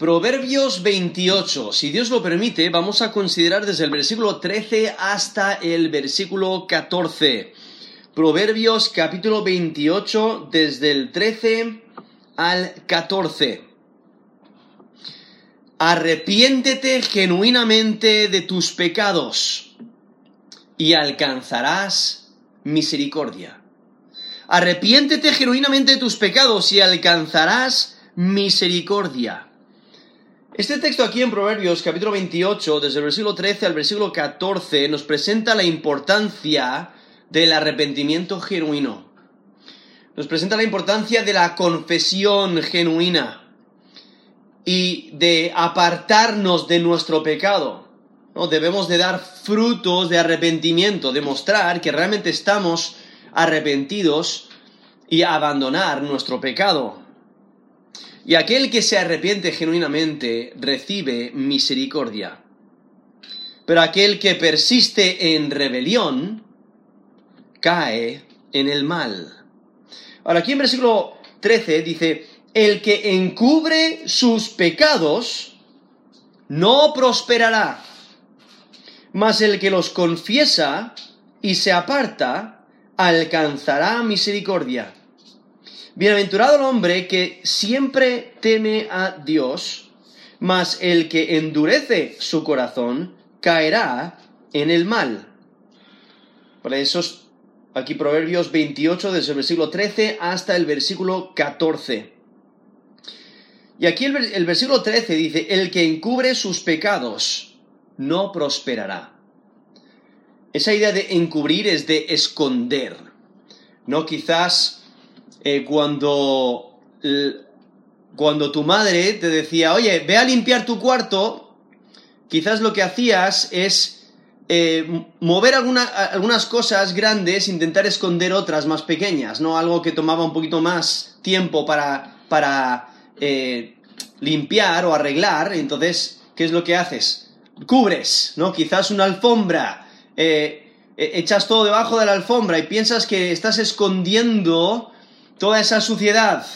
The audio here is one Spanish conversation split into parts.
Proverbios 28. Si Dios lo permite, vamos a considerar desde el versículo 13 hasta el versículo 14. Proverbios capítulo 28, desde el 13 al 14. Arrepiéntete genuinamente de tus pecados y alcanzarás misericordia. Arrepiéntete genuinamente de tus pecados y alcanzarás misericordia. Este texto aquí en Proverbios capítulo 28, desde el versículo 13 al versículo 14, nos presenta la importancia del arrepentimiento genuino. Nos presenta la importancia de la confesión genuina y de apartarnos de nuestro pecado. ¿no? Debemos de dar frutos de arrepentimiento, demostrar que realmente estamos arrepentidos y abandonar nuestro pecado. Y aquel que se arrepiente genuinamente recibe misericordia. Pero aquel que persiste en rebelión cae en el mal. Ahora aquí en versículo 13 dice, el que encubre sus pecados no prosperará, mas el que los confiesa y se aparta alcanzará misericordia. Bienaventurado el hombre que siempre teme a Dios, mas el que endurece su corazón caerá en el mal. Por eso aquí Proverbios 28 desde el versículo 13 hasta el versículo 14. Y aquí el, el, versículo 13 dice, el que encubre sus pecados no prosperará. Esa idea de encubrir es de esconder. No quizás eh, cuando, cuando tu madre te decía, oye, ve a limpiar tu cuarto, quizás lo que hacías es eh, mover alguna, algunas cosas grandes, intentar esconder otras más pequeñas, ¿no? Algo que tomaba un poquito más tiempo para, para eh, limpiar o arreglar, entonces, ¿qué es lo que haces? Cubres, ¿no? Quizás una alfombra, eh, echas todo debajo de la alfombra y piensas que estás escondiendo toda esa suciedad,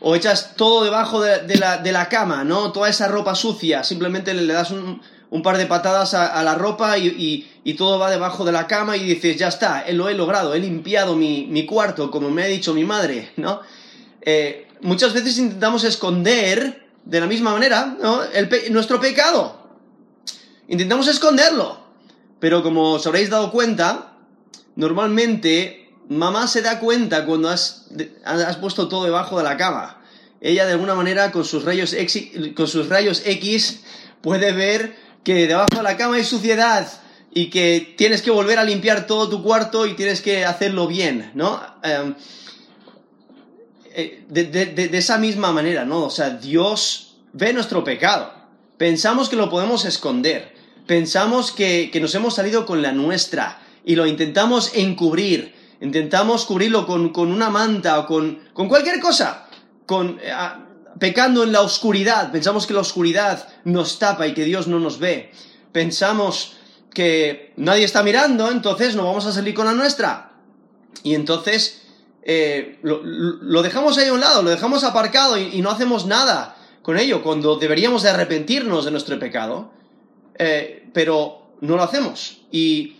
o echas todo debajo de, la, de la, cama, ¿no? Toda esa ropa sucia, simplemente le, das un, par de patadas a, la ropa y, y, todo va debajo de la cama y dices, ya está, lo he logrado, he limpiado mi, mi cuarto, como me ha dicho mi madre, ¿no? Eh, muchas veces intentamos esconder de la misma manera ¿no? El pe nuestro pecado. Intentamos esconderlo. Pero como os habréis dado cuenta, normalmente mamá se da cuenta cuando has, has puesto todo debajo de la cama. Ella de alguna manera con sus, rayos X, con sus rayos X puede ver que debajo de la cama hay suciedad y que tienes que volver a limpiar todo tu cuarto y tienes que hacerlo bien, ¿no? Um, de, de, esa misma manera, ¿no? O sea, Dios ve nuestro pecado. Pensamos que lo podemos esconder. Pensamos que nos hemos salido con la nuestra y lo intentamos encubrir. Intentamos cubrirlo con, con una manta o con, con cualquier cosa. Con, eh, pecando en la oscuridad. Pensamos que la oscuridad nos tapa y que Dios no nos ve. Pensamos que nadie está mirando, entonces no vamos a salir con la nuestra. Y entonces eh, lo, dejamos ahí a un lado, lo dejamos aparcado y, y, no hacemos nada con ello, cuando deberíamos de arrepentirnos de nuestro pecado, eh, pero no lo hacemos. Y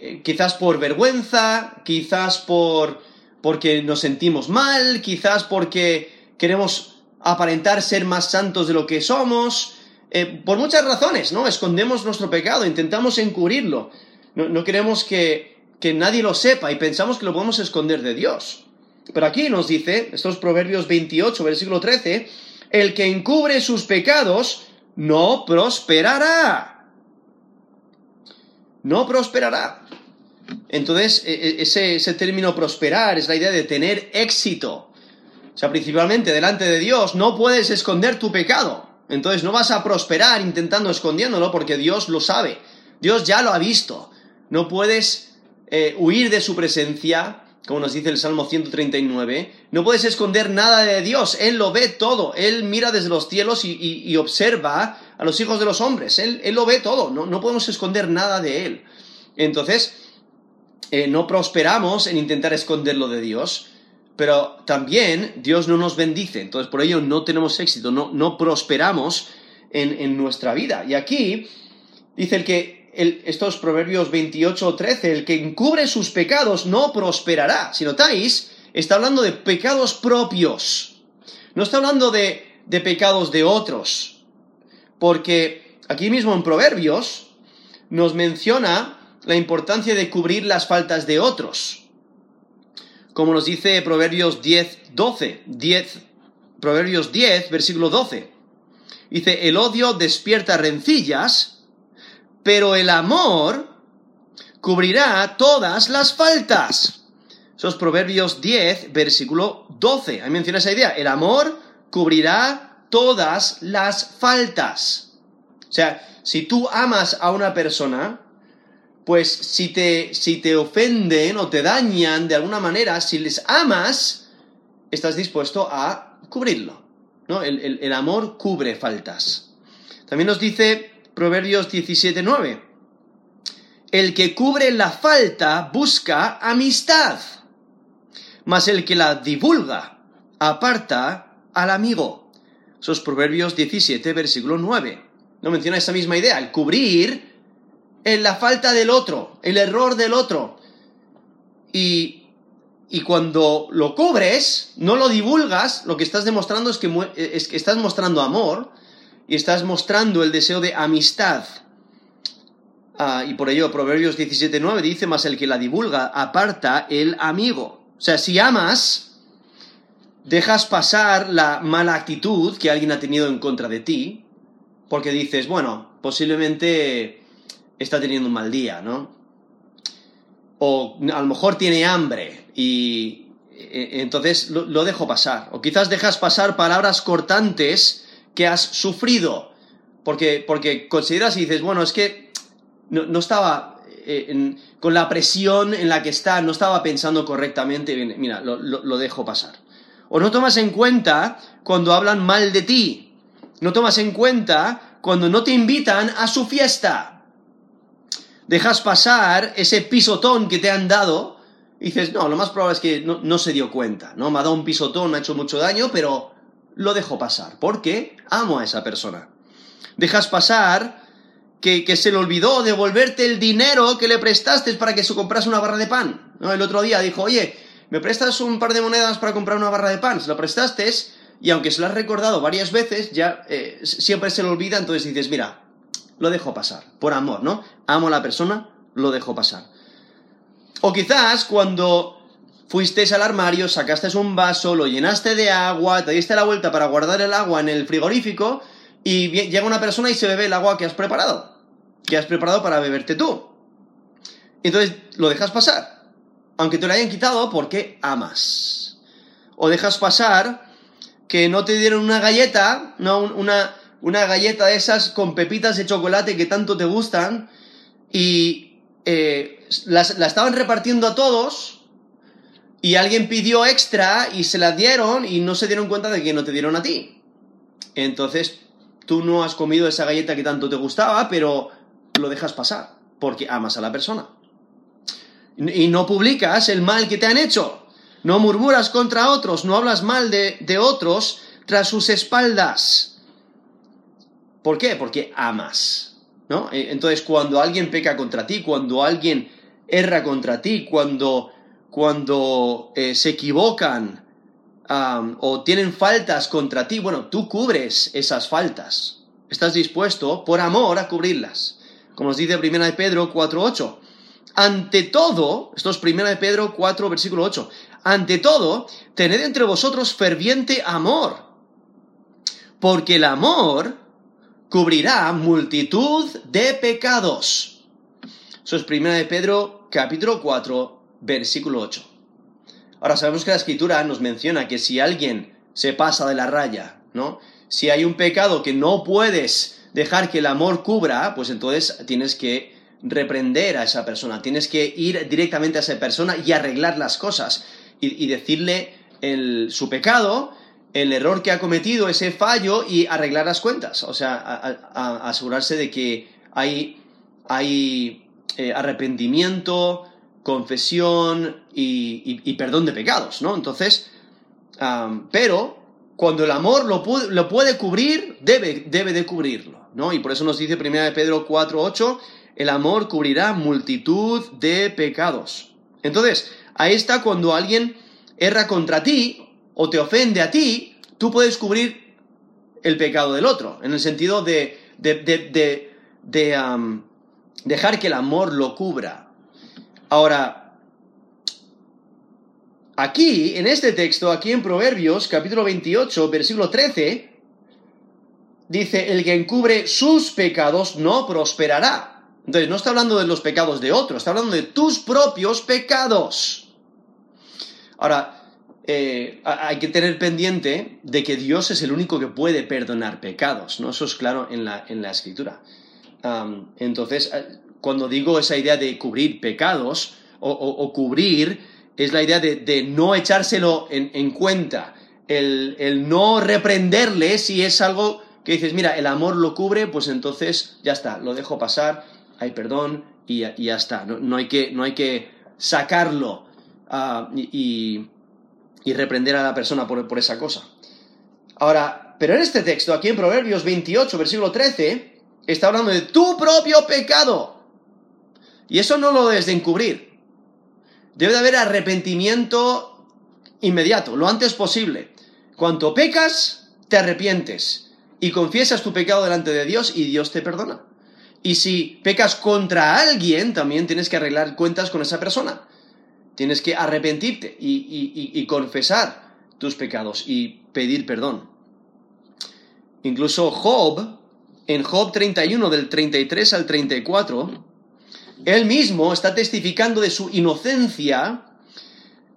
eh, quizás por vergüenza, quizás por porque nos sentimos mal, quizás porque queremos aparentar ser más santos de lo que somos, eh, por muchas razones, ¿no? Escondemos nuestro pecado, intentamos encubrirlo, no, no queremos que, que nadie lo sepa y pensamos que lo podemos esconder de Dios. Pero aquí nos dice, estos Proverbios 28, versículo 13, el que encubre sus pecados no prosperará. No prosperará. Entonces, ese, ese término prosperar es la idea de tener éxito. O sea, principalmente delante de Dios no puedes esconder tu pecado. Entonces no vas a prosperar intentando escondiéndolo porque Dios lo sabe. Dios ya lo ha visto. No puedes eh, huir de su presencia, como nos dice el Salmo 139. No puedes esconder nada de Dios. Él lo ve todo. Él mira desde los cielos y, y observa a los hijos de los hombres. Él, él lo ve todo. No, no, podemos esconder nada de Él. Entonces, eh, no prosperamos en intentar esconderlo de Dios pero también Dios no nos bendice, entonces por ello no tenemos éxito, no, no prosperamos en, nuestra vida. Y aquí dice el que estos proverbios 28 o 13, el que encubre sus pecados no prosperará. Si notáis, está hablando de pecados propios, no está hablando de, de pecados de otros, porque aquí mismo en proverbios nos menciona la importancia de cubrir las faltas de otros como nos dice Proverbios 10, 12, 10, Proverbios 10, versículo 12. Dice, el odio despierta rencillas, pero el amor cubrirá todas las faltas. Esos Proverbios 10, versículo 12. Ahí menciona esa idea. El amor cubrirá todas las faltas. O sea, si tú amas a una persona, pues si te, si te ofenden o te dañan de alguna manera, si les amas, estás dispuesto a cubrirlo. ¿no? El, amor cubre faltas. También nos dice Proverbios 17.9, el que cubre la falta busca amistad, mas el que la divulga aparta al amigo. Esos Proverbios 17, versículo 9. No menciona esa misma idea, el cubrir en la falta del otro, el error del otro. Y, y cuando lo cubres, no lo divulgas, lo que estás demostrando es que, es que estás mostrando amor y estás mostrando el deseo de amistad. Ah, y por ello Proverbios 17.9 dice, más el que la divulga aparta el amigo. O sea, si amas, dejas pasar la mala actitud que alguien ha tenido en contra de ti, porque dices, bueno, posiblemente está teniendo un mal día, ¿no? O a lo mejor tiene hambre y e, entonces lo, dejo pasar. O quizás dejas pasar palabras cortantes que has sufrido, porque, porque consideras y dices, bueno, es que no, estaba eh, con la presión en la que está, no estaba pensando correctamente, mira, lo, lo dejo pasar. O no tomas en cuenta cuando hablan mal de ti, no tomas en cuenta cuando no te invitan a su fiesta, dejas pasar ese pisotón que te han dado y dices, no, lo más probable es que no, se dio cuenta, ¿no? Me ha dado un pisotón, me ha hecho mucho daño, pero lo dejo pasar, porque amo a esa persona. Dejas pasar que, se le olvidó devolverte el dinero que le prestaste para que se comprase una barra de pan. ¿no? El otro día dijo, oye, ¿me prestas un par de monedas para comprar una barra de pan? Se lo prestaste y aunque se lo has recordado varias veces, ya eh, siempre se le olvida, entonces dices, mira, lo dejo pasar, por amor, ¿no? Amo a la persona, lo dejo pasar. O quizás cuando fuiste al armario, sacaste un vaso, lo llenaste de agua, te diste la vuelta para guardar el agua en el frigorífico y llega una persona y se bebe el agua que has preparado, que has preparado para beberte tú. Entonces lo dejas pasar, aunque te lo hayan quitado porque amas. O dejas pasar que no te dieron una galleta, no una, una galleta de esas con pepitas de chocolate que tanto te gustan y eh, la estaban repartiendo a todos y alguien pidió extra y se la dieron y no se dieron cuenta de que no te dieron a ti. Entonces tú no has comido esa galleta que tanto te gustaba, pero lo dejas pasar porque amas a la persona. Y no publicas el mal que te han hecho. No murmuras contra otros, no hablas mal de, de otros tras sus espaldas. ¿Por qué? Porque amas. ¿no? Eh, entonces, cuando alguien peca contra ti, cuando alguien erra contra ti, cuando, cuando eh, se equivocan o tienen faltas contra ti, bueno, tú cubres esas faltas. Estás dispuesto, por amor, a cubrirlas. Como nos dice 1 de Pedro 4.8. Ante todo, esto es 1 de Pedro 4, versículo 8. Ante todo, tened entre vosotros ferviente amor. Porque el amor cubrirá multitud de pecados. Eso es 1 de Pedro capítulo 4 versículo 8. Ahora sabemos que la escritura nos menciona que si alguien se pasa de la raya, ¿no? Si hay un pecado que no puedes dejar que el amor cubra, pues entonces tienes que reprender a esa persona, tienes que ir directamente a esa persona y arreglar las cosas y, decirle su pecado el error que ha cometido, ese fallo y arreglar las cuentas. O sea, asegurarse de que hay, hay eh, arrepentimiento, confesión y, perdón de pecados, ¿no? Entonces, pero cuando el amor lo, puede cubrir, debe, debe, de cubrirlo, ¿no? Y por eso nos dice 1 Pedro 4.8, el amor cubrirá multitud de pecados. Entonces, ahí está cuando alguien erra contra ti o te ofende a ti, tú puedes cubrir el pecado del otro, en el sentido de, de, dejar que el amor lo cubra. Ahora, aquí, en este texto, aquí en Proverbios, capítulo 28, versículo 13, dice, el que encubre sus pecados no prosperará. Entonces, no está hablando de los pecados de otro, está hablando de tus propios pecados. Ahora, eh, hay que tener pendiente de que Dios es el único que puede perdonar pecados, ¿no? Eso es claro en la, en la escritura. entonces, eh, cuando digo esa idea de cubrir pecados o, cubrir, es la idea de, no echárselo en, cuenta, el, no reprenderle si es algo que dices, mira, el amor lo cubre, pues entonces ya está, lo dejo pasar, hay perdón y, ya está, no, hay que, no hay que sacarlo ah, y y reprender a la persona por, esa cosa. Ahora, pero en este texto, aquí en Proverbios 28, versículo 13, está hablando de tu propio pecado. Y eso no lo debes de encubrir. Debe de haber arrepentimiento inmediato, lo antes posible. Cuanto pecas, te arrepientes y confiesas tu pecado delante de Dios y Dios te perdona. Y si pecas contra alguien, también tienes que arreglar cuentas con esa persona. Tienes que arrepentirte y, confesar tus pecados y pedir perdón. Incluso Job, en Job 31 del 33 al 34, él mismo está testificando de su inocencia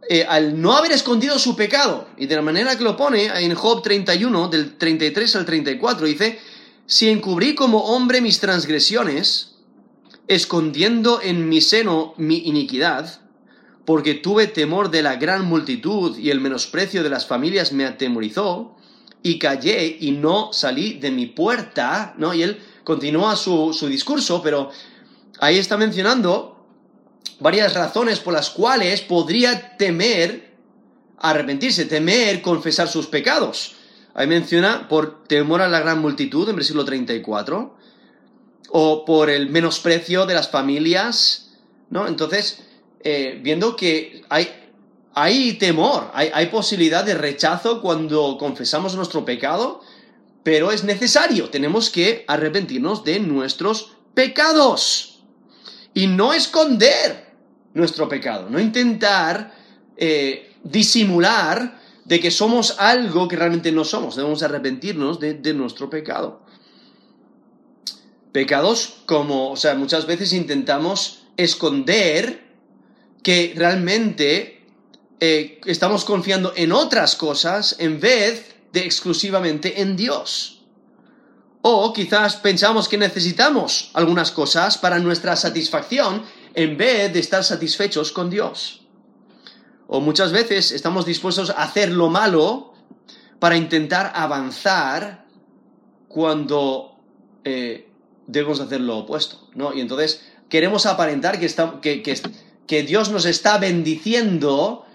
eh, al no haber escondido su pecado. Y de la manera que lo pone en Job 31 del 33 al 34, dice, si encubrí como hombre mis transgresiones, escondiendo en mi seno mi iniquidad, porque tuve temor de la gran multitud y el menosprecio de las familias me atemorizó, y callé y no salí de mi puerta, ¿no? Y él continúa su, su discurso, pero ahí está mencionando varias razones por las cuales podría temer arrepentirse, temer confesar sus pecados. Ahí menciona por temor a la gran multitud, en versículo 34, o por el menosprecio de las familias, ¿no? Entonces, eh, viendo que hay, hay temor, hay, hay, posibilidad de rechazo cuando confesamos nuestro pecado, pero es necesario, tenemos que arrepentirnos de nuestros pecados y no esconder nuestro pecado, no intentar eh, disimular de que somos algo que realmente no somos, debemos arrepentirnos de, de nuestro pecado. Pecados como, o sea, muchas veces intentamos esconder que realmente eh, estamos confiando en otras cosas en vez de exclusivamente en Dios. O quizás pensamos que necesitamos algunas cosas para nuestra satisfacción en vez de estar satisfechos con Dios. O muchas veces estamos dispuestos a hacer lo malo para intentar avanzar cuando eh, debemos hacer lo opuesto, ¿no? Y entonces queremos aparentar que, que, que, que Dios nos está bendiciendo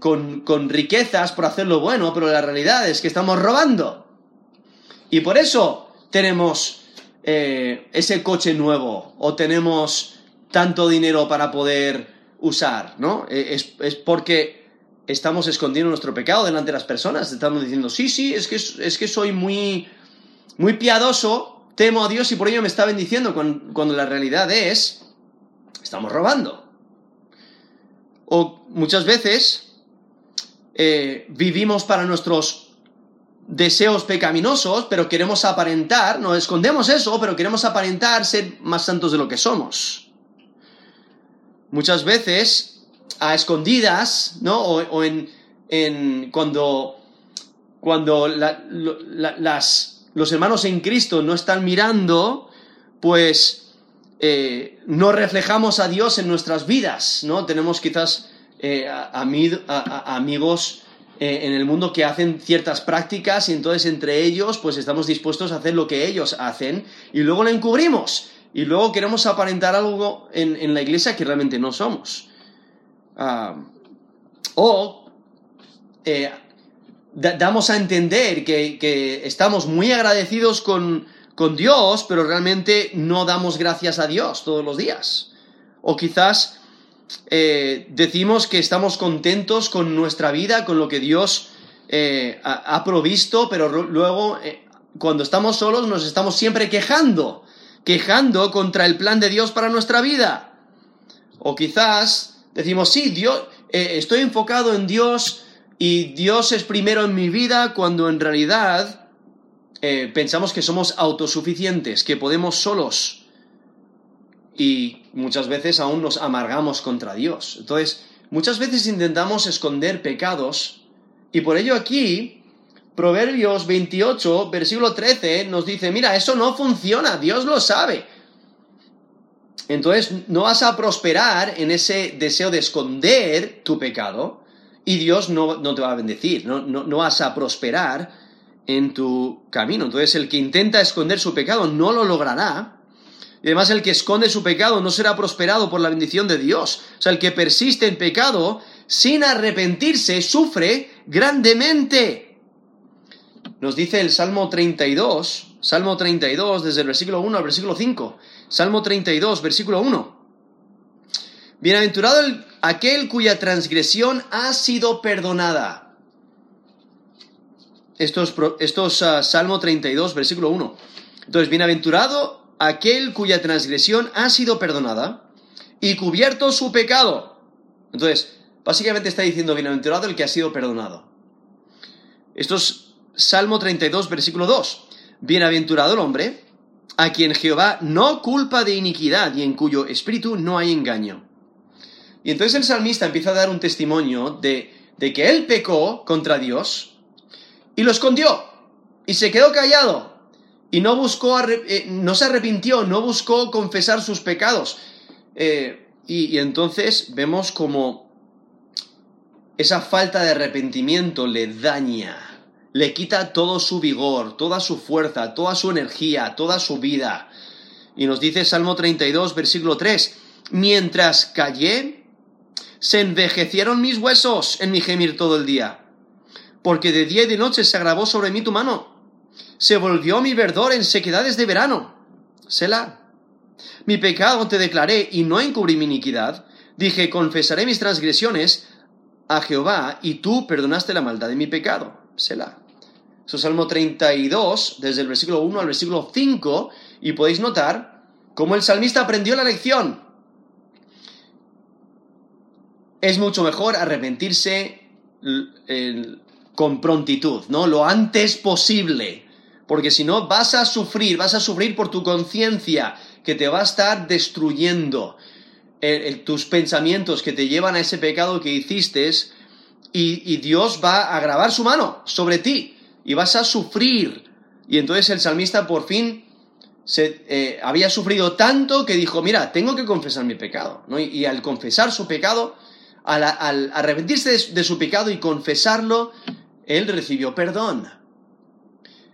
con, riquezas por hacer lo bueno, pero la realidad es que estamos robando. Y por eso tenemos eh, ese coche nuevo o tenemos tanto dinero para poder usar, ¿no? E, es, porque estamos escondiendo nuestro pecado delante de las personas, estamos diciendo, sí, sí, es que, es que soy muy, muy piadoso, temo a Dios y por ello me está bendiciendo, cuando la realidad es estamos robando. O muchas veces eh, vivimos para nuestros deseos pecaminosos, pero queremos aparentar, no escondemos eso, pero queremos aparentar ser más santos de lo que somos. Muchas veces, a escondidas, ¿no? O, en, en, cuando, cuando las, los hermanos en Cristo no están mirando, pues eh, no reflejamos a Dios en nuestras vidas, ¿no? Tenemos quizás eh, amigos eh, en el mundo que hacen ciertas prácticas y entonces entre ellos pues estamos dispuestos a hacer lo que ellos hacen y luego lo encubrimos. Y luego queremos aparentar algo en, la iglesia que realmente no somos. Ah, o eh, damos a entender que, estamos muy agradecidos con, Dios, pero realmente no damos gracias a Dios todos los días. O quizás eh, decimos que estamos contentos con nuestra vida, con lo que Dios eh, ha, provisto, pero luego cuando estamos solos nos estamos siempre quejando quejando contra el plan de Dios para nuestra vida. O quizás decimos, sí, Dios, eh, estoy enfocado en Dios y Dios es primero en mi vida, cuando en realidad eh, pensamos que somos autosuficientes, que podemos solos. Y muchas veces aún nos amargamos contra Dios. Entonces, muchas veces intentamos esconder pecados y por ello aquí Proverbios 28, versículo 13, nos dice, mira, eso no funciona, Dios lo sabe. Entonces no vas a prosperar en ese deseo de esconder tu pecado y Dios no, te va a bendecir, no, no, vas a prosperar en tu camino. Entonces el que intenta esconder su pecado no lo logrará. Y además el que esconde su pecado no será prosperado por la bendición de Dios. O sea, el que persiste en pecado sin arrepentirse sufre grandemente. Nos dice el Salmo 32, Salmo 32, desde el versículo 1 al versículo 5. Salmo 32, versículo 1. Bienaventurado aquel cuya transgresión ha sido perdonada. Esto es, ah, Salmo 32, versículo 1. Entonces, bienaventurado aquel cuya transgresión ha sido perdonada y cubierto su pecado. Entonces, básicamente está diciendo bienaventurado el que ha sido perdonado. Esto es Salmo 32, versículo 2. Bienaventurado el hombre a quien Jehová no culpa de iniquidad y en cuyo espíritu no hay engaño. Y entonces el salmista empieza a dar un testimonio de, de que él pecó contra Dios y lo escondió y se quedó callado y no buscó, eh, no se arrepintió, no buscó confesar sus pecados. Eh, y, y entonces vemos como esa falta de arrepentimiento le daña le quita todo su vigor, toda su fuerza, toda su energía, toda su vida. Y nos dice Salmo 32, versículo 3, mientras callé, se envejecieron mis huesos en mi gemir todo el día, porque de día y de noche se agravó sobre mí tu mano, se volvió mi verdor en sequedades de verano. Selah. Mi pecado te declaré y no encubrí mi iniquidad. Dije, confesaré mis transgresiones a Jehová y tú perdonaste la maldad de mi pecado. Selah. Es Salmo 32, desde el versículo 1 al versículo 5, y podéis notar cómo el salmista aprendió la lección. Es mucho mejor arrepentirse con prontitud, ¿no? Lo antes posible. Porque si no, vas a sufrir, vas a sufrir por tu conciencia, que te va a estar destruyendo tus pensamientos que te llevan a ese pecado que hiciste, y, y Dios va a agravar su mano sobre ti y vas a sufrir. Y entonces el salmista por fin se, eh, había sufrido tanto que dijo, mira, tengo que confesar mi pecado. Y, al confesar su pecado, al, arrepentirse de, su pecado y confesarlo, él recibió perdón.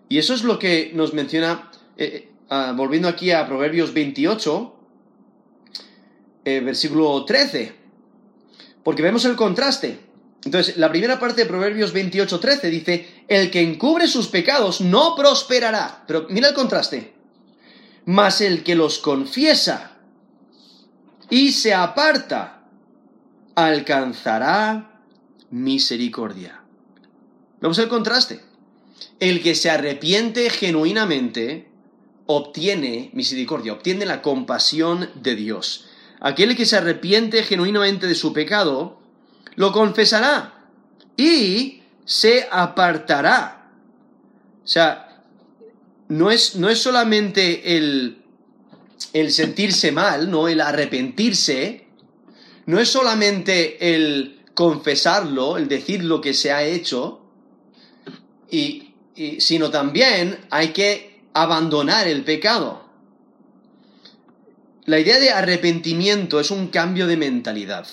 Y eso es lo que nos menciona, eh, ah, volviendo aquí a Proverbios 28, eh, versículo 13, porque vemos el contraste. Entonces, la primera parte de Proverbios 28:13 dice, el que encubre sus pecados no prosperará. Pero mira el contraste. Mas el que los confiesa y se aparta, alcanzará misericordia. Vemos el contraste. El que se arrepiente genuinamente obtiene misericordia, obtiene la compasión de Dios. Aquel que se arrepiente genuinamente de su pecado, lo confesará y se apartará. O sea, no es, no es solamente el, el sentirse mal, ¿no? El arrepentirse, no es solamente el confesarlo, el decir lo que se ha hecho, y, sino también hay que abandonar el pecado. La idea de arrepentimiento es un cambio de mentalidad.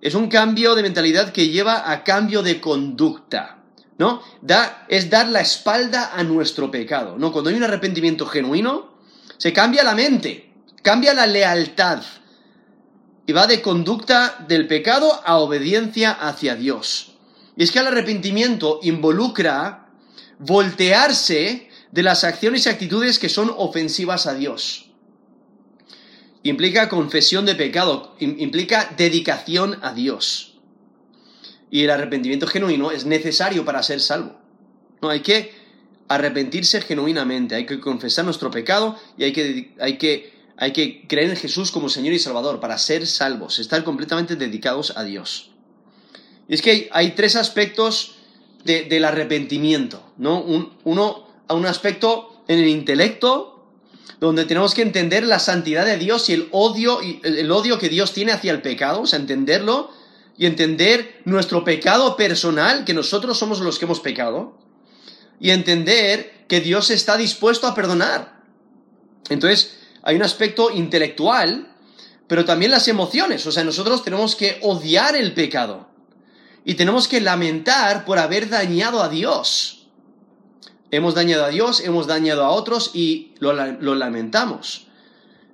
Es un cambio de mentalidad que lleva a cambio de conducta. ¿No? Da, es dar la espalda a nuestro pecado. ¿No? Cuando hay un arrepentimiento genuino, se cambia la mente. cambia la lealtad y va de conducta del pecado a obediencia hacia Dios. Y es que el arrepentimiento involucra voltearse de las acciones y actitudes que son ofensivas a Dios. Implica confesión de pecado, implica dedicación a Dios. Y el arrepentimiento genuino es necesario para ser salvo. No, hay que arrepentirse genuinamente, hay que confesar nuestro pecado y hay que, hay que, hay que creer en Jesús como Señor y Salvador para ser salvos, estar completamente dedicados a Dios. Y es que hay, tres aspectos del arrepentimiento, ¿no? Un, uno, un aspecto en el intelecto, donde tenemos que entender la santidad de Dios y el odio, el odio que Dios tiene hacia el pecado, o sea, entenderlo y entender nuestro pecado personal, que nosotros somos los que hemos pecado, y entender que Dios está dispuesto a perdonar. Entonces, hay un aspecto intelectual, pero también las emociones, o sea, nosotros tenemos que odiar el pecado y tenemos que lamentar por haber dañado a Dios. Hemos dañado a Dios, hemos dañado a otros y lo, lamentamos.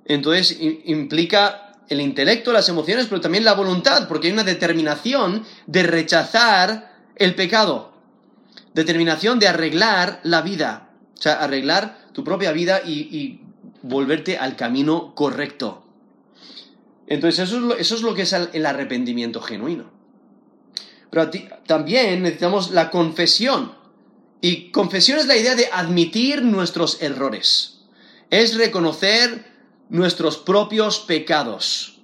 Entonces implica el intelecto, las emociones, pero también la voluntad, porque hay una determinación de rechazar el pecado, determinación de arreglar la vida, o sea, arreglar tu propia vida y, volverte al camino correcto. Entonces eso es, lo, eso es lo que es el arrepentimiento genuino. Pero también necesitamos la confesión. Y confesión es la idea de admitir nuestros errores. Es reconocer nuestros propios pecados.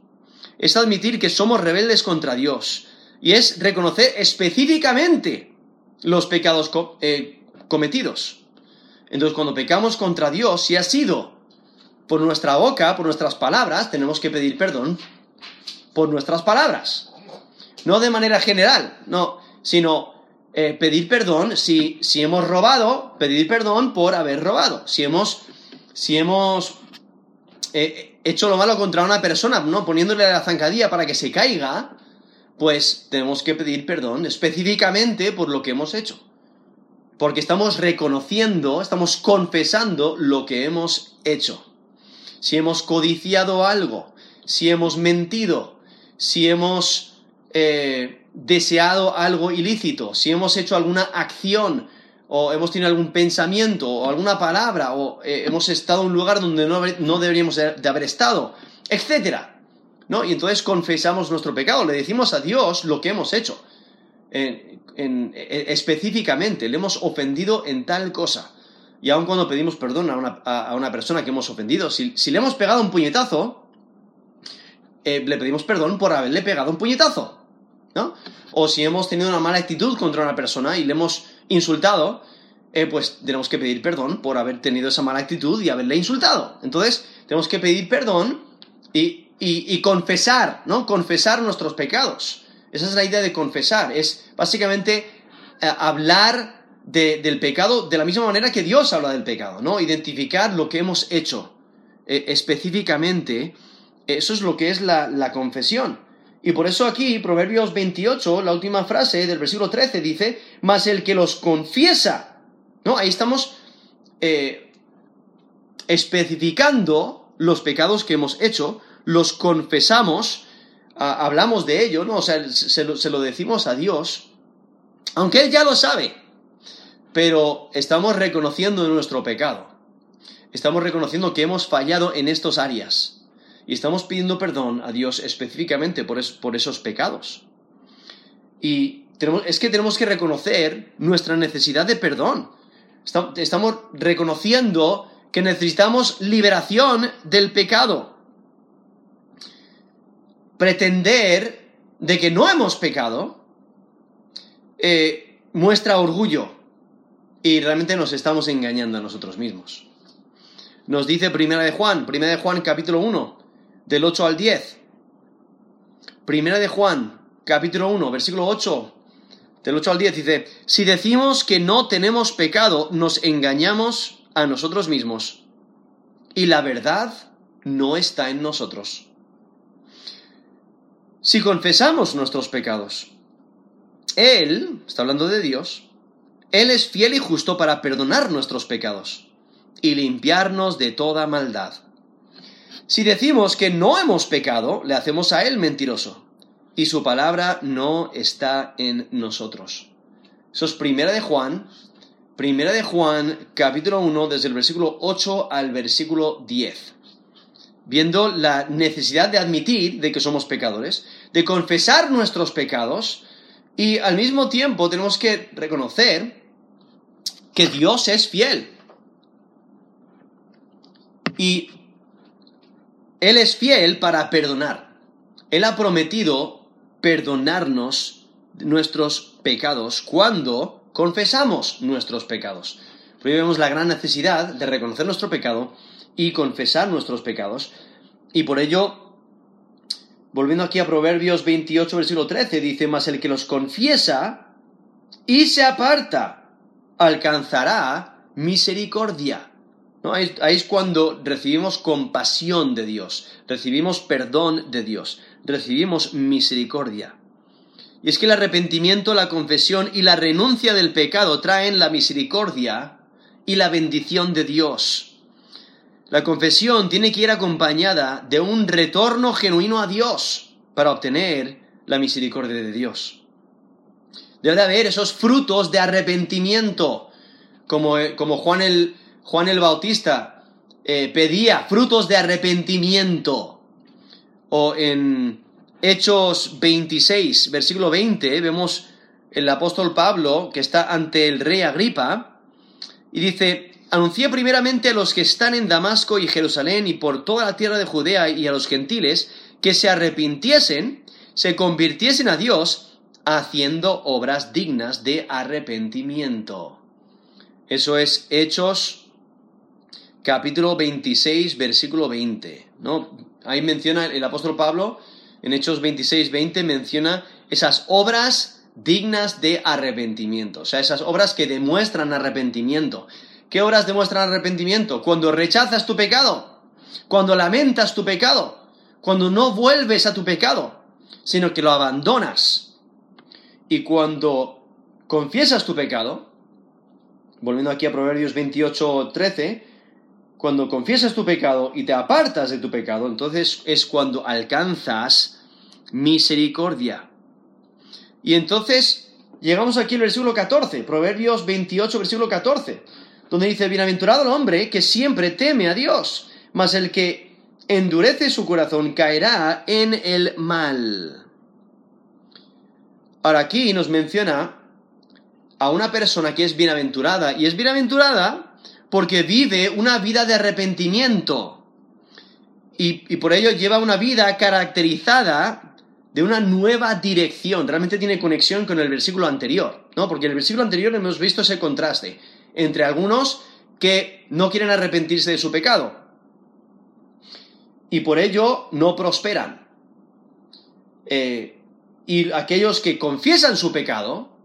Es admitir que somos rebeldes contra Dios. Y es reconocer específicamente los pecados eh, cometidos. Entonces, cuando pecamos contra Dios, si ha sido por nuestra boca, por nuestras palabras, tenemos que pedir perdón por nuestras palabras no de manera general, no, sino eh, pedir perdón si, si hemos robado, pedir perdón por haber robado. Si hemos, si hemos eh, hecho lo malo contra una persona, ¿no? Poniéndole la zancadilla para que se caiga, pues tenemos que pedir perdón específicamente por lo que hemos hecho. Porque estamos reconociendo, estamos confesando lo que hemos hecho. Si hemos codiciado algo, si hemos mentido, si hemos eh, deseado algo ilícito, si hemos hecho alguna acción o hemos tenido algún pensamiento o alguna palabra o eh, hemos estado en un lugar donde no, deberíamos de, haber estado, etc. ¿no? Y entonces confesamos nuestro pecado, le decimos a Dios lo que hemos hecho. E, específicamente, le hemos ofendido en tal cosa. Y aun cuando pedimos perdón a una, persona que hemos ofendido, si, le hemos pegado un puñetazo, eh, le pedimos perdón por haberle pegado un puñetazo. O si hemos tenido una mala actitud contra una persona y le hemos insultado, eh, pues tenemos que pedir perdón por haber tenido esa mala actitud y haberle insultado. Entonces, tenemos que pedir perdón y, confesar, ¿no? Confesar nuestros pecados. Esa es la idea de confesar. Es básicamente eh, hablar del pecado de la misma manera que Dios habla del pecado, ¿no? Identificar lo que hemos hecho eh, específicamente. Eso es lo que es la confesión. Y por eso aquí, Proverbios 28, la última frase del versículo 13 dice, mas el que los confiesa, ¿no? Ahí estamos eh, especificando los pecados que hemos hecho, los confesamos, hablamos de ello, ¿no? O sea, se lo, se lo decimos a Dios, aunque Él ya lo sabe, pero estamos reconociendo nuestro pecado. Estamos reconociendo que hemos fallado en estas áreas y estamos pidiendo perdón a Dios específicamente por, esos pecados. Y es que tenemos que reconocer nuestra necesidad de perdón. Estamos reconociendo que necesitamos liberación del pecado. Pretender de que no hemos pecado eh, muestra orgullo y realmente nos estamos engañando a nosotros mismos. Nos dice Primera de Juan, Primera de Juan capítulo 1, del 8 al 10. Primera de Juan, capítulo 1, versículo 8, del 8 al 10 dice, si decimos que no tenemos pecado, nos engañamos a nosotros mismos y la verdad no está en nosotros. Si confesamos nuestros pecados, Él, está hablando de Dios, Él es fiel y justo para perdonar nuestros pecados y limpiarnos de toda maldad. Si decimos que no hemos pecado, le hacemos a Él mentiroso, y su palabra no está en nosotros. Eso es primera de Juan, primera de Juan, capítulo 1, desde el versículo 8 al versículo 10. Viendo la necesidad de admitir de que somos pecadores, de confesar nuestros pecados, y al mismo tiempo tenemos que reconocer que Dios es fiel. Y Él es fiel para perdonar. Él ha prometido perdonarnos nuestros pecados cuando confesamos nuestros pecados. Pero vemos la gran necesidad de reconocer nuestro pecado y confesar nuestros pecados. Y por ello, volviendo aquí a Proverbios 28, versículo 13, dice, más el que los confiesa y se aparta, alcanzará misericordia. Ahí, ahí, es cuando recibimos compasión de Dios, recibimos perdón de Dios, recibimos misericordia. Y es que el arrepentimiento, la confesión y la renuncia del pecado traen la misericordia y la bendición de Dios. La confesión tiene que ir acompañada de un retorno genuino a Dios para obtener la misericordia de Dios. Debe haber esos frutos de arrepentimiento, como, como Juan, el, Juan el Bautista eh, pedía, frutos de arrepentimiento. O en Hechos 26, versículo 20, vemos el apóstol Pablo que está ante el rey Agripa y dice, anuncia primeramente a los que están en Damasco y Jerusalén y por toda la tierra de Judea y a los gentiles que se arrepintiesen, se convirtiesen a Dios haciendo obras dignas de arrepentimiento. Eso es Hechos capítulo 26, versículo 20. ¿no? Ahí menciona el apóstol Pablo, en Hechos 26, 20, menciona esas obras dignas de arrepentimiento. O sea, esas obras que demuestran arrepentimiento. ¿Qué obras demuestran arrepentimiento? Cuando rechazas tu pecado, cuando lamentas tu pecado, cuando no vuelves a tu pecado, sino que lo abandonas. Y cuando confiesas tu pecado, volviendo aquí a Proverbios 28, 13, cuando confiesas tu pecado y te apartas de tu pecado, entonces es cuando alcanzas misericordia. Y entonces llegamos aquí al versículo 14, Proverbios 28, versículo 14, donde dice, bienaventurado el hombre que siempre teme a Dios, mas el que endurece su corazón caerá en el mal. Ahora aquí nos menciona a una persona que es bienaventurada, y es bienaventurada porque vive una vida de arrepentimiento. Y, por ello lleva una vida caracterizada de una nueva dirección. Realmente tiene conexión con el versículo anterior, ¿no? Porque en el versículo anterior hemos visto ese contraste entre algunos que no quieren arrepentirse de su pecado y por ello no prosperan. Eh, y aquellos que confiesan su pecado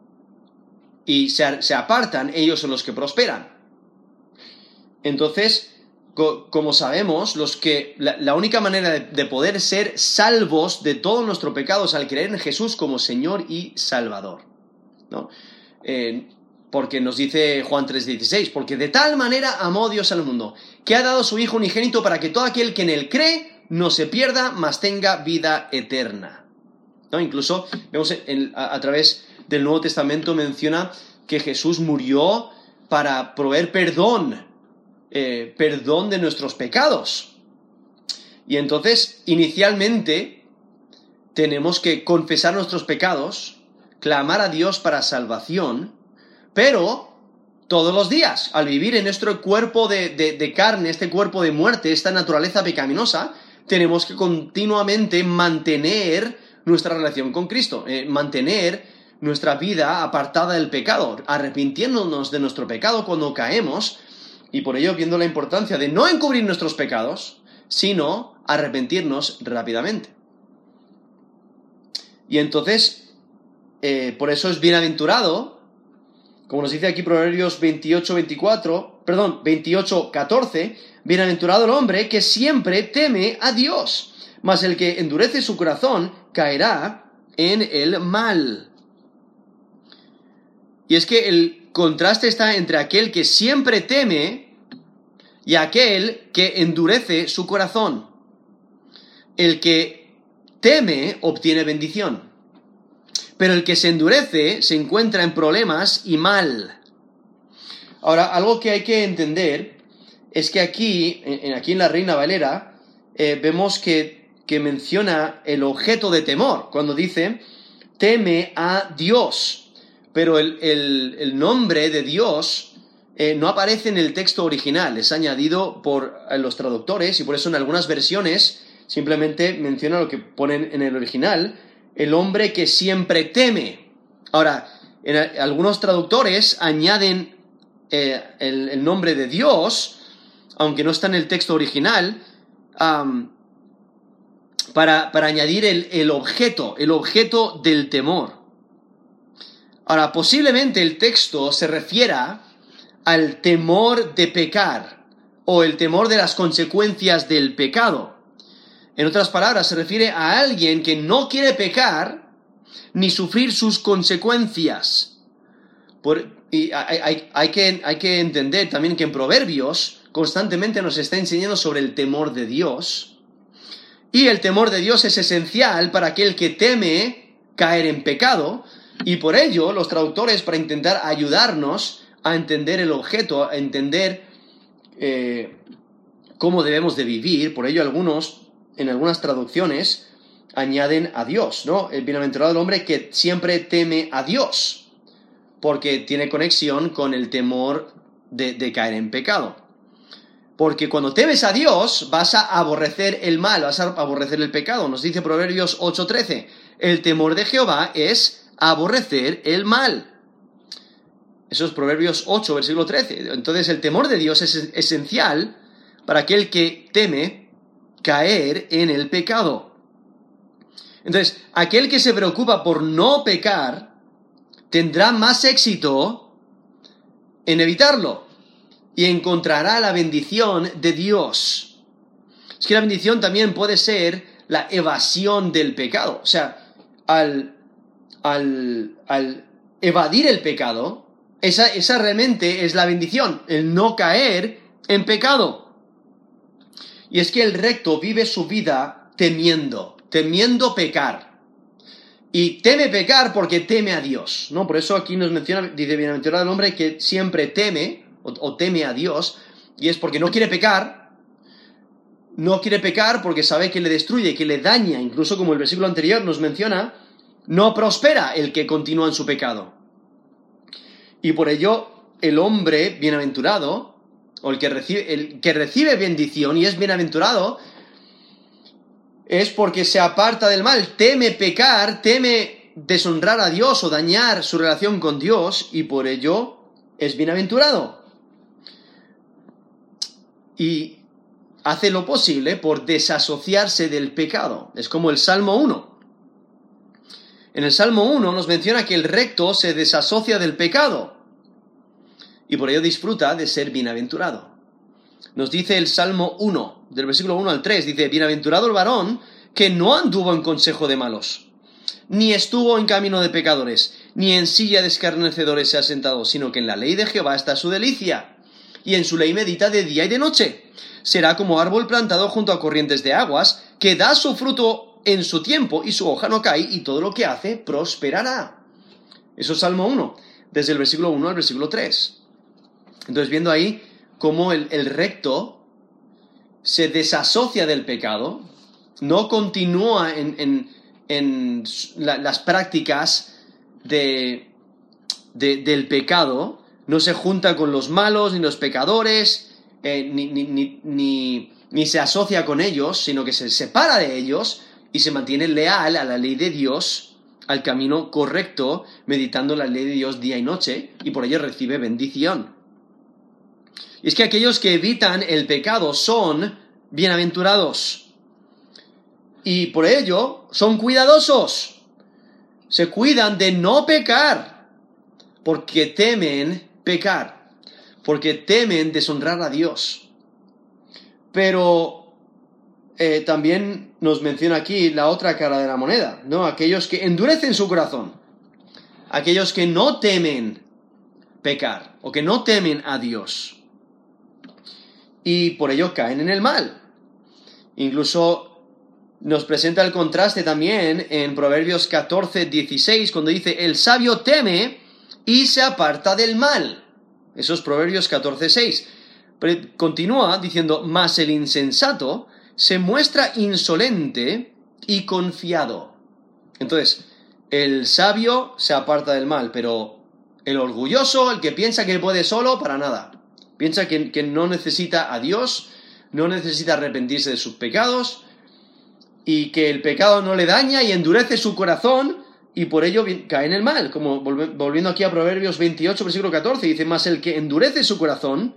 y se, se apartan, ellos son los que prosperan. Entonces, como sabemos, los que, la, única manera de, poder ser salvos de todos nuestros pecados al creer en Jesús como Señor y Salvador. ¿no? Eh, porque nos dice Juan 3:16, porque de tal manera amó Dios al mundo, que ha dado su Hijo unigénito para que todo aquel que en él cree no se pierda, mas tenga vida eterna. ¿No? Incluso vemos a través del Nuevo Testamento menciona que Jesús murió para proveer perdón eh, perdón de nuestros pecados. Y entonces, inicialmente, tenemos que confesar nuestros pecados, clamar a Dios para salvación, pero todos los días, al vivir en nuestro cuerpo de, carne, este cuerpo de muerte, esta naturaleza pecaminosa, tenemos que continuamente mantener nuestra relación con Cristo, eh, mantener nuestra vida apartada del pecado, arrepintiéndonos de nuestro pecado cuando caemos y por ello viendo la importancia de no encubrir nuestros pecados, sino arrepentirnos rápidamente. Y entonces, eh, por eso es bienaventurado, como nos dice aquí Proverbios 28, 24, perdón, 28, 14, bienaventurado el hombre que siempre teme a Dios, mas el que endurece su corazón caerá en el mal. Y es que el contraste está entre aquel que siempre teme y aquel que endurece su corazón. el que teme obtiene bendición, pero el que se endurece se encuentra en problemas y mal. Ahora, algo que hay que entender es que aquí, en, aquí en la Reina Valera, eh, vemos que, que menciona el objeto de temor, cuando dice, teme a Dios, pero el, nombre de Dios eh, no aparece en el texto original, es añadido por los traductores y por eso en algunas versiones simplemente menciona lo que ponen en el original, el hombre que siempre teme. Ahora, algunos traductores añaden eh, el, nombre de Dios, aunque no está en el texto original, para, añadir el, el objeto, el objeto del temor. Ahora, posiblemente el texto se refiera al temor de pecar o el temor de las consecuencias del pecado. En otras palabras, se refiere a alguien que no quiere pecar ni sufrir sus consecuencias. y hay, que, hay que entender también que en Proverbios constantemente nos está enseñando sobre el temor de Dios. Y el temor de Dios es esencial para aquel que teme caer en pecado. Y por ello, los traductores, para intentar ayudarnos a entender el objeto, a entender eh, cómo debemos de vivir, por ello algunos, en algunas traducciones, añaden a Dios, ¿no? El bienaventurado del hombre que siempre teme a Dios, porque tiene conexión con el temor de caer en pecado. Porque cuando temes a Dios, vas a aborrecer el mal, vas a aborrecer el pecado. Nos dice Proverbios 8:13, el temor de Jehová es aborrecer el mal. Eso es Proverbios 8, versículo 13. Entonces el temor de Dios es esencial para aquel que teme caer en el pecado. Entonces, aquel que se preocupa por no pecar tendrá más éxito en evitarlo y encontrará la bendición de Dios. Es que la bendición también puede ser la evasión del pecado. O sea, al, al, al evadir el pecado, esa, esa realmente es la bendición, el no caer en pecado. Y es que el recto vive su vida temiendo, temiendo pecar. Y teme pecar porque teme a Dios, ¿no? Por eso aquí nos menciona, dice bienaventurado el hombre que siempre teme, o, teme a Dios, y es porque no quiere pecar, no quiere pecar porque sabe que le destruye, que le daña, incluso como el versículo anterior nos menciona, no prospera el que continúa en su pecado. Y por ello el hombre bienaventurado, o el que recibe, el que recibe bendición y es bienaventurado, es porque se aparta del mal, teme pecar, teme deshonrar a Dios o dañar su relación con Dios y por ello es bienaventurado y hace lo posible por desasociarse del pecado. Es como el Salmo 1. En el Salmo 1 nos menciona que el recto se desasocia del pecado y por ello disfruta de ser bienaventurado. Nos dice el Salmo 1, del versículo 1 al 3, dice, Bienaventurado el varón que no anduvo en consejo de malos, ni estuvo en camino de pecadores, ni en silla de escarnecedores se ha sentado, sino que en la ley de Jehová está su delicia y en su ley medita de día y de noche. Será como árbol plantado junto a corrientes de aguas, que da su fruto en su tiempo y su hoja no cae y todo lo que hace prosperará. Eso es Salmo 1, desde el versículo 1 al versículo 3. Entonces viendo ahí cómo el, recto se desasocia del pecado, no continúa en, las prácticas de, del pecado, no se junta con los malos ni los pecadores, eh, ni, se asocia con ellos, sino que se separa de ellos y se mantiene leal a la ley de Dios, al camino correcto, meditando la ley de Dios día y noche, y por ello recibe bendición. Y es que aquellos que evitan el pecado son bienaventurados. Y por ello son cuidadosos. Se cuidan de no pecar, porque temen pecar, porque temen deshonrar a Dios. Pero eh, también nos menciona aquí la otra cara de la moneda, ¿no? Aquellos que endurecen su corazón, aquellos que no temen pecar o que no temen a Dios y por ello caen en el mal. Incluso nos presenta el contraste también en Proverbios 14, 16, cuando dice, el sabio teme y se aparta del mal. Esos Proverbios 14, 6. continúa diciendo, mas el insensato se muestra insolente y confiado. Entonces, el sabio se aparta del mal, pero el orgulloso, el que piensa que puede solo, para nada. Piensa que, no necesita a Dios, no necesita arrepentirse de sus pecados, y que el pecado no le daña y endurece su corazón, y por ello cae en el mal. Como volviendo aquí a Proverbios 28, versículo 14, dice, más el que endurece su corazón,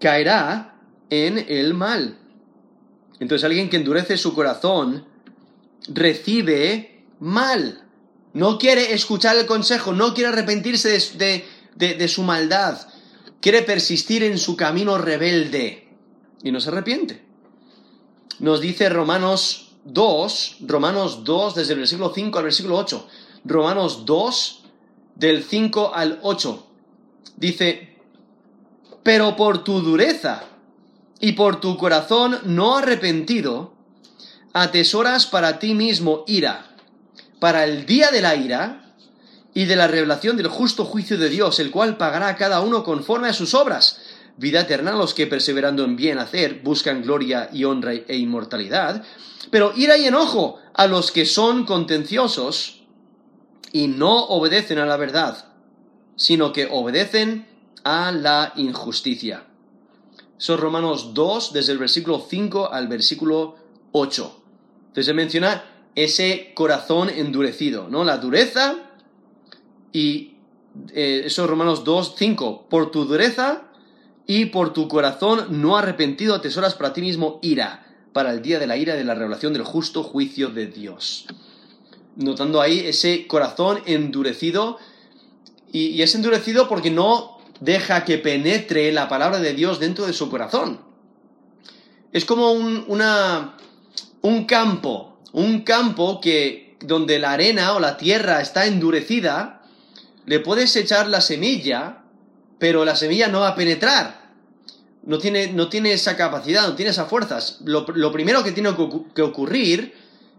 caerá en el mal. Entonces alguien que endurece su corazón recibe mal. No quiere escuchar el consejo, no quiere arrepentirse de, su maldad, quiere persistir en su camino rebelde y no se arrepiente. Nos dice Romanos 2, Romanos 2 desde el versículo 5 al versículo 8, Romanos 2 del 5 al 8, dice, pero por tu dureza y por tu corazón no arrepentido, atesoras para ti mismo ira, para el día de la ira y de la revelación del justo juicio de Dios, el cual pagará a cada uno conforme a sus obras. Vida eterna a los que perseverando en bien hacer buscan gloria y honra e inmortalidad, pero ira y enojo a los que son contenciosos y no obedecen a la verdad, sino que obedecen a la injusticia. Son Romanos 2, desde el versículo 5 al versículo 8. Entonces menciona ese corazón endurecido, ¿no? La dureza y eh, eso Romanos 2, 5. Por tu dureza y por tu corazón no arrepentido atesoras para ti mismo ira, para el día de la ira de la revelación del justo juicio de Dios. Notando ahí ese corazón endurecido y es endurecido porque no deja que penetre la palabra de Dios dentro de su corazón. Es como un, un campo, un campo que donde la arena o la tierra está endurecida, le puedes echar la semilla, pero la semilla no va a penetrar. No tiene, no tiene esa capacidad, no tiene esas fuerzas. Lo, primero que tiene que ocurrir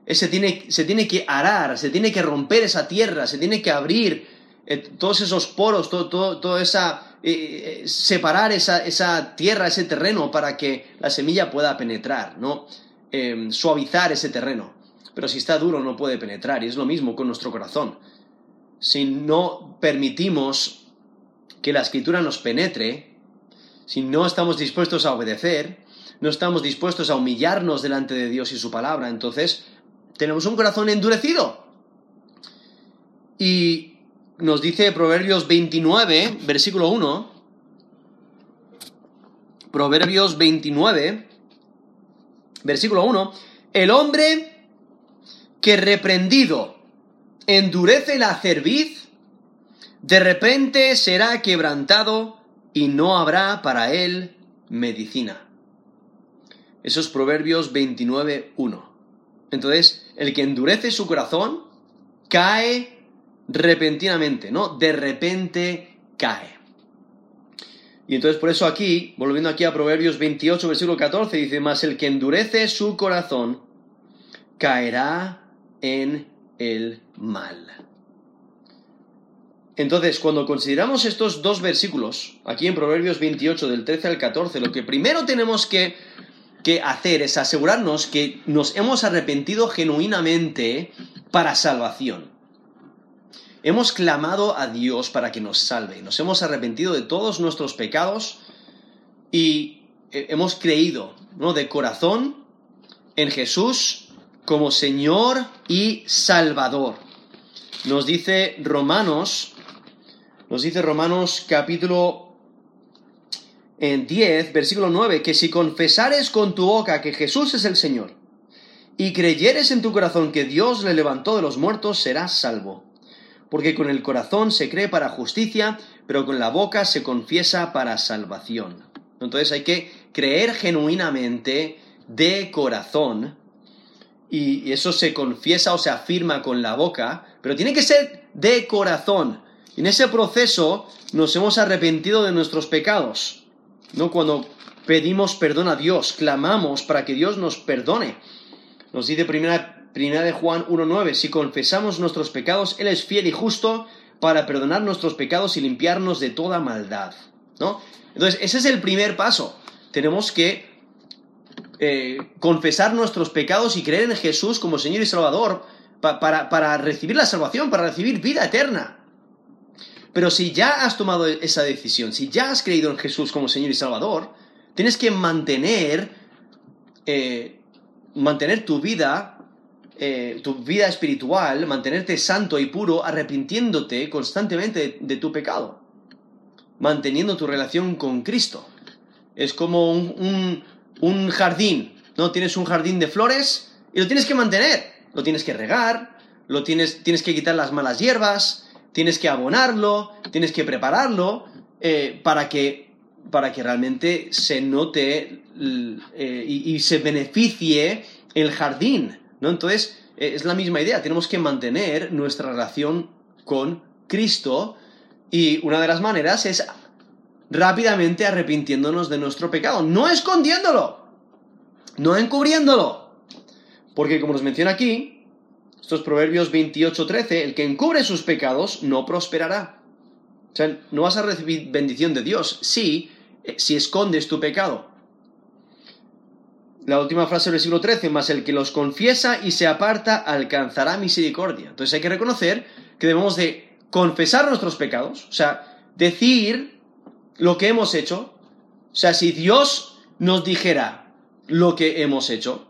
es se tiene, se tiene que arar, se tiene que romper esa tierra, se tiene que abrir eh, todos esos poros, todo, todo, toda esa... Eh, eh, separar esa, esa, tierra, ese terreno, para que la semilla pueda penetrar, ¿no? Em, suavizar ese terreno. Pero si está duro no puede penetrar, y es lo mismo con nuestro corazón. Si no permitimos que la escritura nos penetre, si no estamos dispuestos a obedecer, no estamos dispuestos a humillarnos delante de Dios y su palabra, entonces tenemos un corazón endurecido. Y nos dice Proverbios 29, versículo 1. Proverbios 29, versículo 1. El hombre que reprendido endurece la cerviz, de repente será quebrantado y no habrá para él medicina. Esos Proverbios 29, 1. Entonces, el que endurece su corazón cae repentinamente, ¿no? De repente cae. Y entonces por eso aquí, volviendo aquí a Proverbios 28, versículo 14, dice, más el que endurece su corazón caerá en el mal. Entonces, cuando consideramos estos dos versículos, aquí en Proverbios 28, del 13 al 14, lo que primero tenemos que, que hacer es asegurarnos que nos hemos arrepentido genuinamente para salvación. Hemos clamado a Dios para que nos salve. Nos hemos arrepentido de todos nuestros pecados y eh, hemos creído, ¿no? De corazón en Jesús como Señor y Salvador. Nos dice Romanos, nos dice Romanos capítulo en 10, versículo 9, que si confesares con tu boca que Jesús es el Señor y creyeres en tu corazón que Dios le levantó de los muertos, serás salvo porque con el corazón se cree para justicia, pero con la boca se confiesa para salvación. Entonces hay que creer genuinamente de corazón, y eso se confiesa o se afirma con la boca, pero tiene que ser de corazón. En ese proceso nos hemos arrepentido de nuestros pecados. ¿no? Cuando pedimos perdón a Dios, clamamos para que Dios nos perdone. Nos dice primera, primera de Juan 1.9, si confesamos nuestros pecados, Él es fiel y justo para perdonar nuestros pecados y limpiarnos de toda maldad. ¿no? Entonces, ese es el primer paso. Tenemos que eh, confesar nuestros pecados y creer en Jesús como Señor y Salvador para, para recibir la salvación, para recibir vida eterna. Pero si ya has tomado esa decisión, si ya has creído en Jesús como Señor y Salvador, tienes que mantener, eh, mantener tu vida, eh, tu vida espiritual, mantenerte santo y puro, arrepintiéndote constantemente de, tu pecado, manteniendo tu relación con Cristo. Es como un, un jardín, ¿no? Tienes un jardín de flores y lo tienes que mantener, lo tienes que regar, lo tienes, tienes que quitar las malas hierbas, tienes que abonarlo, tienes que prepararlo eh, para, que, para que realmente se note eh, y, se beneficie el jardín, Entonces, eh, es la misma idea, tenemos que mantener nuestra relación con Cristo y una de las maneras es rápidamente arrepintiéndonos de nuestro pecado, no escondiéndolo, no encubriéndolo, porque como nos menciona aquí, estos Proverbios 28-13, el que encubre sus pecados no prosperará. O sea, no vas a recibir bendición de Dios si, eh, si escondes tu pecado. La última frase del versículo 13, más el que los confiesa y se aparta alcanzará misericordia. Entonces hay que reconocer que debemos de confesar nuestros pecados, o sea, decir lo que hemos hecho. O sea, si Dios nos dijera lo que hemos hecho,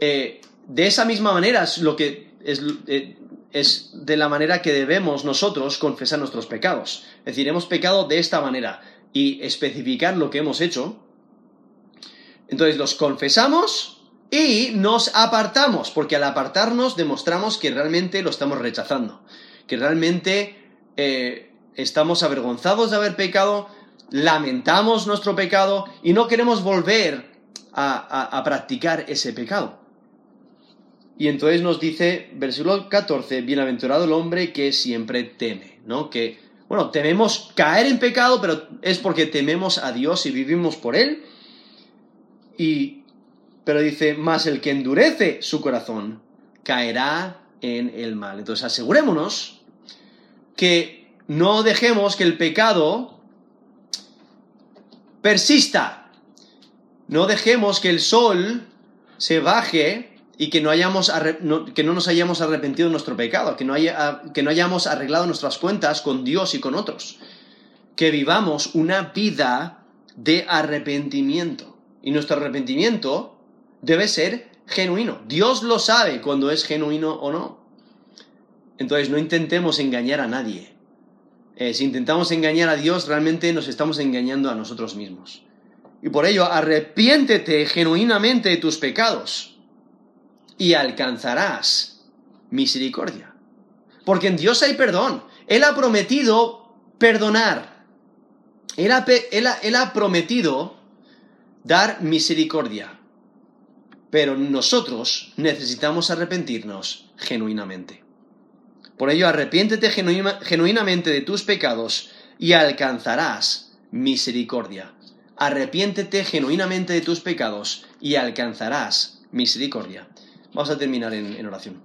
eh, de esa misma manera es lo que eh, es, de la manera que debemos nosotros confesar nuestros pecados. Es decir, hemos pecado de esta manera y especificar lo que hemos hecho. Entonces los confesamos y nos apartamos, porque al apartarnos demostramos que realmente lo estamos rechazando, que realmente eh, estamos avergonzados de haber pecado, lamentamos nuestro pecado y no queremos volver a practicar ese pecado. Y entonces nos dice, versículo 14, bienaventurado el hombre que siempre teme, ¿no? Que, bueno, tememos caer en pecado, pero es porque tememos a Dios y vivimos por Él. Y, pero dice, más el que endurece su corazón caerá en el mal. Entonces asegurémonos que no dejemos que el pecado persista. No dejemos que el sol se baje y que no, hayamos que no nos hayamos arrepentido de nuestro pecado, que no, que no hayamos arreglado nuestras cuentas con Dios y con otros. Que vivamos una vida de arrepentimiento. Y nuestro arrepentimiento debe ser genuino. Dios lo sabe cuando es genuino o no. Entonces no intentemos engañar a nadie. Eh, si intentamos engañar a Dios, realmente nos estamos engañando a nosotros mismos. Y por ello, arrepiéntete genuinamente de tus pecados y alcanzarás misericordia. Porque en Dios hay perdón. Él ha prometido perdonar. Él ha, prometido dar misericordia. Pero nosotros necesitamos arrepentirnos genuinamente. Por ello, arrepiéntete genuinamente de tus pecados y alcanzarás misericordia. Arrepiéntete genuinamente de tus pecados y alcanzarás misericordia. Vamos a terminar en, oración.